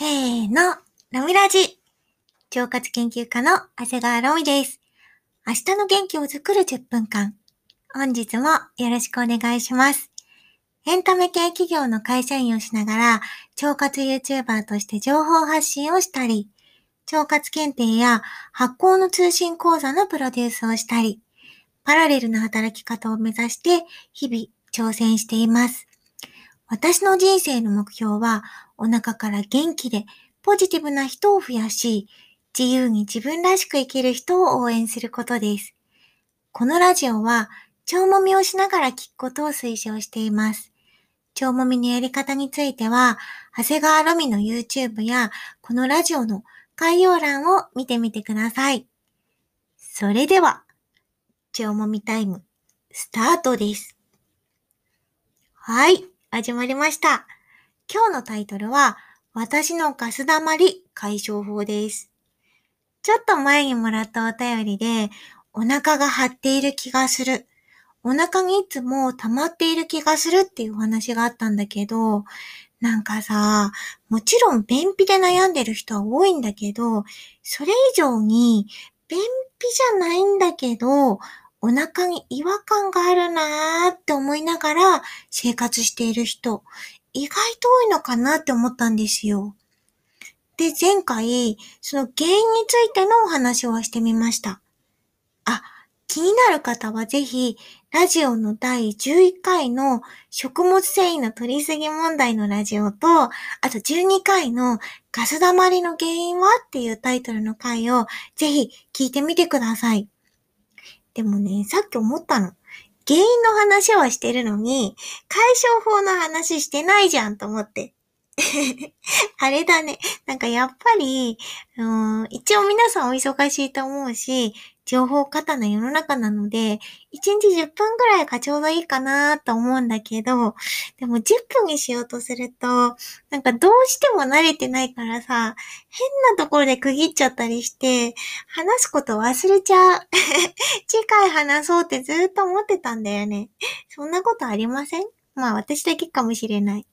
せーの、ロミラジ。腸活研究家の長谷川ロミです。明日の元気を作る10分間。本日もよろしくお願いします。エンタメ系企業の会社員をしながら、腸活 YouTuber として情報発信をしたり、腸活検定や発行の通信講座のプロデュースをしたり、パラレルな働き方を目指して日々挑戦しています。私の人生の目標は、お腹から元気でポジティブな人を増やし、自由に自分らしく生きる人を応援することです。このラジオは、腸もみをしながら聞くことを推奨しています。腸もみのやり方については、長谷川ロミの YouTube や、このラジオの概要欄を見てみてください。それでは、腸もみタイム、スタートです。はい。始まりました。今日のタイトルは、私のガス溜まり解消法です。ちょっと前にもらったお便りで、お腹が張っている気がする。お腹にいつも溜まっている気がするっていうお話があったんだけど、なんかさ、もちろん便秘で悩んでる人は多いんだけど、それ以上に便秘じゃないんだけど、お腹に違和感があるなーって思いながら生活している人、意外と多いのかなって思ったんですよ。で、前回、その原因についてのお話をしてみました。あ、気になる方はぜひ、ラジオの第11回の食物繊維の取りすぎ問題のラジオと、あと12回のガス溜まりの原因はっていうタイトルの回をぜひ聞いてみてください。でもね、さっき思ったの。原因の話はしてるのに、解消法の話してないじゃんと思って。あれだね。なんかやっぱり、うん、一応皆さんお忙しいと思うし、情報過多な世の中なので、1日10分ぐらいがちょうどいいかなと思うんだけど、でも10分にしようとすると、なんかどうしても慣れてないからさ、変なところで区切っちゃったりして、話すこと忘れちゃう。次回話そうってずっと思ってたんだよね。そんなことありません？まあ私だけかもしれない。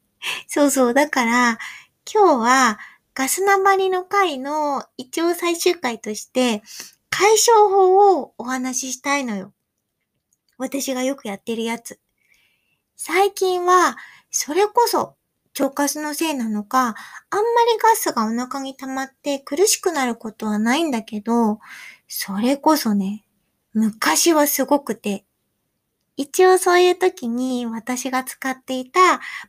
そうそう、だから、今日はガスナマリの回の一応最終回として、解消法をお話ししたいのよ。私がよくやってるやつ。最近は、それこそ、腸活のせいなのか、あんまりガスがお腹に溜まって苦しくなることはないんだけど、それこそね、昔はすごくて、一応そういう時に私が使っていた、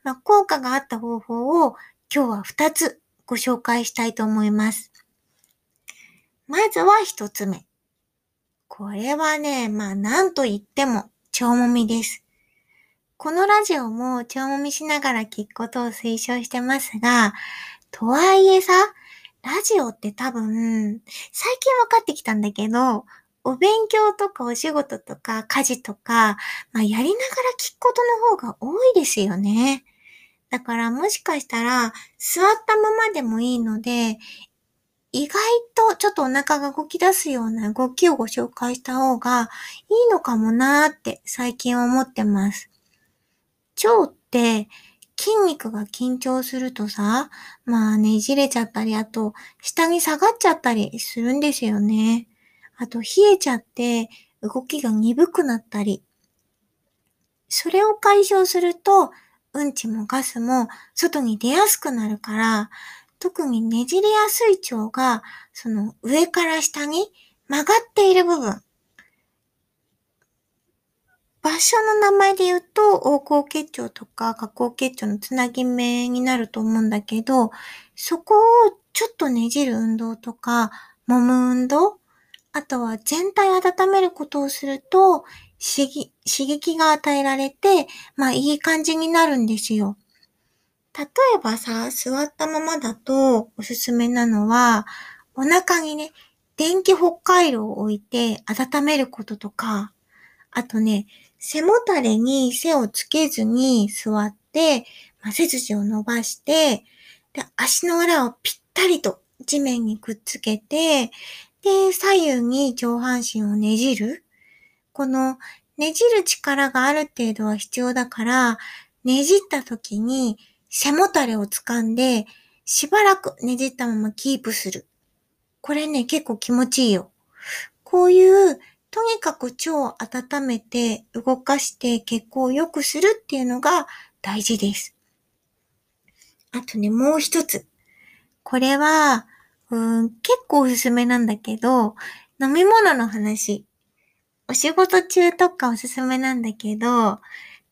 まあ、効果があった方法を今日は2つご紹介したいと思います。まずは一つ目。これはね、まあ何と言っても、腸もみです。このラジオも腸もみしながら聞くことを推奨してますが、とはいえさ、ラジオって多分、最近分かってきたんだけど、お勉強とかお仕事とか家事とか、まあやりながら聞くことの方が多いですよね。だからもしかしたら座ったままでもいいので、意外とちょっとお腹が動き出すような動きをご紹介した方がいいのかもなーって最近思ってます。腸って筋肉が緊張するとさ、まあねじれちゃったり、あと下に下がっちゃったりするんですよね。あと冷えちゃって動きが鈍くなったり。それを解消すると、うんちもガスも外に出やすくなるから、特にねじれやすい腸が、その上から下に曲がっている部分。場所の名前で言うと、横行結腸とか下行結腸のつなぎ目になると思うんだけど、そこをちょっとねじる運動とか、揉む運動、あとは全体を温めることをすると、刺激が与えられて、まあいい感じになるんですよ。例えばさ、座ったままだとおすすめなのは、お腹にね、電気北海道を置いて温めることとか、あとね、背もたれに背をつけずに座って、まあ、背筋を伸ばして、で、足の裏をぴったりと地面にくっつけて、で、左右に上半身をねじる。このねじる力がある程度は必要だから、ねじった時に背もたれを掴んで、しばらくねじったままキープする。これね、結構気持ちいいよ。こういう、とにかく腸を温めて動かして血行を良くするっていうのが大事です。あとね、もう一つ。これは、うん、結構おすすめなんだけど、飲み物の話。お仕事中とかおすすめなんだけど、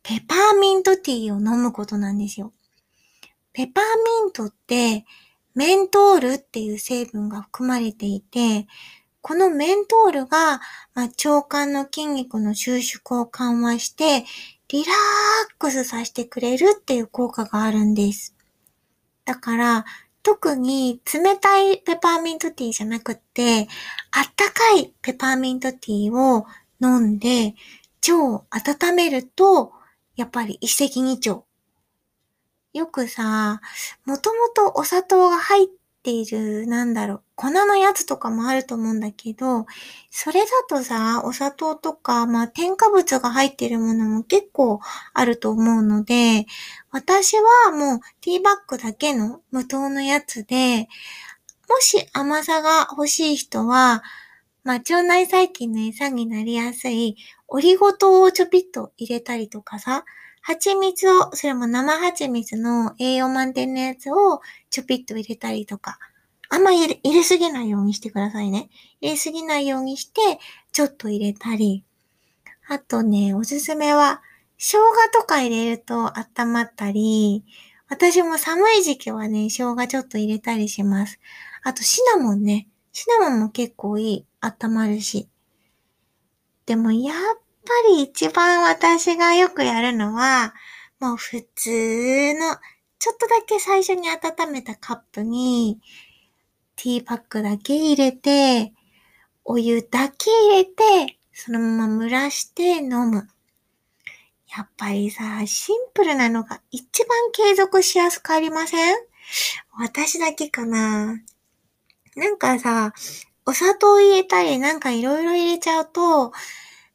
ペパーミントティーを飲むことなんですよ。ペパーミントってメントールっていう成分が含まれていて、このメントールが、まあ、腸管の筋肉の収縮を緩和して、リラックスさせてくれるっていう効果があるんです。だから、特に冷たいペパーミントティーじゃなくって、あったかいペパーミントティーを飲んで、腸を温めると、やっぱり一石二鳥。よくさ、もともとお砂糖が入っている、なんだろう、粉のやつとかもあると思うんだけど、それだとさ、お砂糖とか、まあ添加物が入ってるものも結構あると思うので、私はもうティーバッグだけの無糖のやつで、もし甘さが欲しい人は、まあ、腸内細菌の餌になりやすいオリゴ糖をちょぴっと入れたりとかさ、蜂蜜を、それも生蜂蜜の栄養満点のやつをちょぴっと入れたりとか、あんま入れ入れすぎないようにしてくださいね。入れすぎないようにして、ちょっと入れたり。あとね、おすすめは、生姜とか入れると温まったり、私も寒い時期はね、生姜ちょっと入れたりします。あとシナモンね。シナモンも結構いい。温まるし。でもやっぱり一番私がよくやるのは、もう普通の、ちょっとだけ最初に温めたカップに、ティーパックだけ入れて、お湯だけ入れて、そのまま蒸らして飲む。やっぱりさ、シンプルなのが一番継続しやすくありません？私だけかななんかさ、お砂糖入れたりなんかいろいろ入れちゃうと、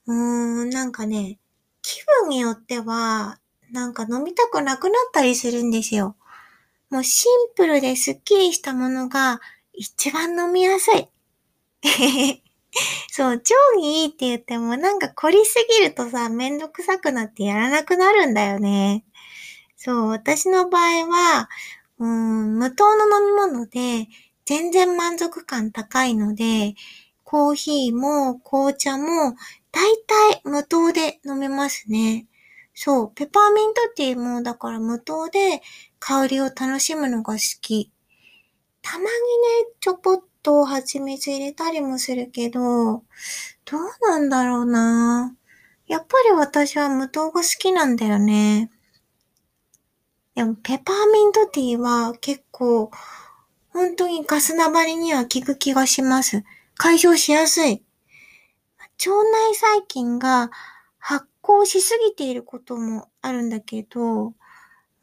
うーん、なんかね、気分によっては、なんか飲みたくなくなったりするんですよ。もうシンプルでスッキリしたものが一番飲みやすい。そう、腸にいいって言ってもなんか凝りすぎるとさ、めんどくさくなってやらなくなるんだよね。そう、私の場合は、うん、無糖の飲み物で全然満足感高いので、コーヒーも紅茶も大体無糖で飲めますね。そう、ペパーミントティーもだから無糖で香りを楽しむのが好き。たまにね、ちょこっと蜂蜜入れたりもするけど、どうなんだろうなやっぱり私は無糖が好きなんだよね。でも、ペパーミントティーは結構、本当にガスナバリには効く気がします。解消しやすい。腸内細菌が発酵しすぎていることもあるんだけど、う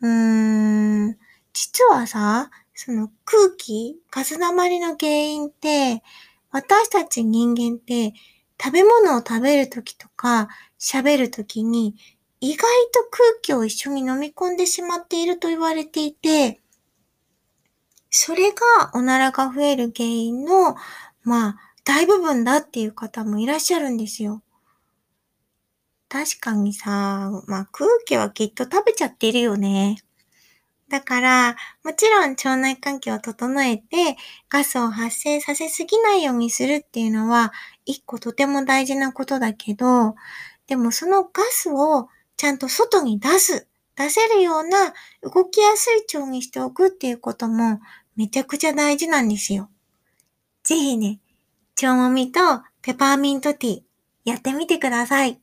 ーん、実はさ、その空気、ガス溜りの原因って、私たち人間って食べ物を食べるときとか喋るときに意外と空気を一緒に飲み込んでしまっていると言われていて、それがおならが増える原因の、まあ、大部分だっていう方もいらっしゃるんですよ。確かにさ、まあ空気はきっと食べちゃってるよね。だから、もちろん腸内環境を整えて、ガスを発生させすぎないようにするっていうのは、一個とても大事なことだけど、でもそのガスをちゃんと外に出す、出せるような動きやすい腸にしておくっていうこともめちゃくちゃ大事なんですよ。ぜひね、腸もみとペパーミントティーやってみてください。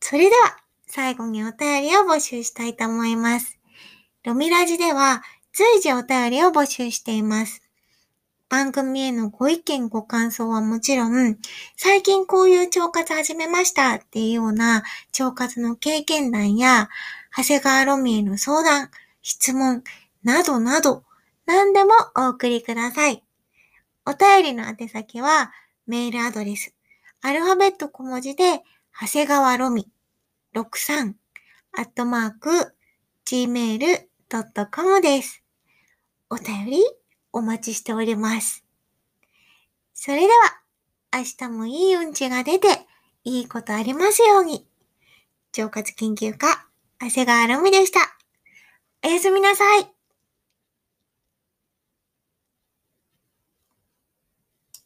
それでは、最後にお便りを募集したいと思います。ロミラジでは随時お便りを募集しています。番組へのご意見ご感想はもちろん、最近こういう腸活始めましたっていうような腸活の経験談や、長谷川ロミへの相談、質問、などなど、何でもお送りください。お便りの宛先は、メールアドレス、アルファベット小文字で、長谷川ロミ63、アットマーク、gmail.com です。お便りお待ちしております。それでは、明日もいい運気が出て、いいことありますように。腸活研究家、長谷川ロミでした。おやすみなさい。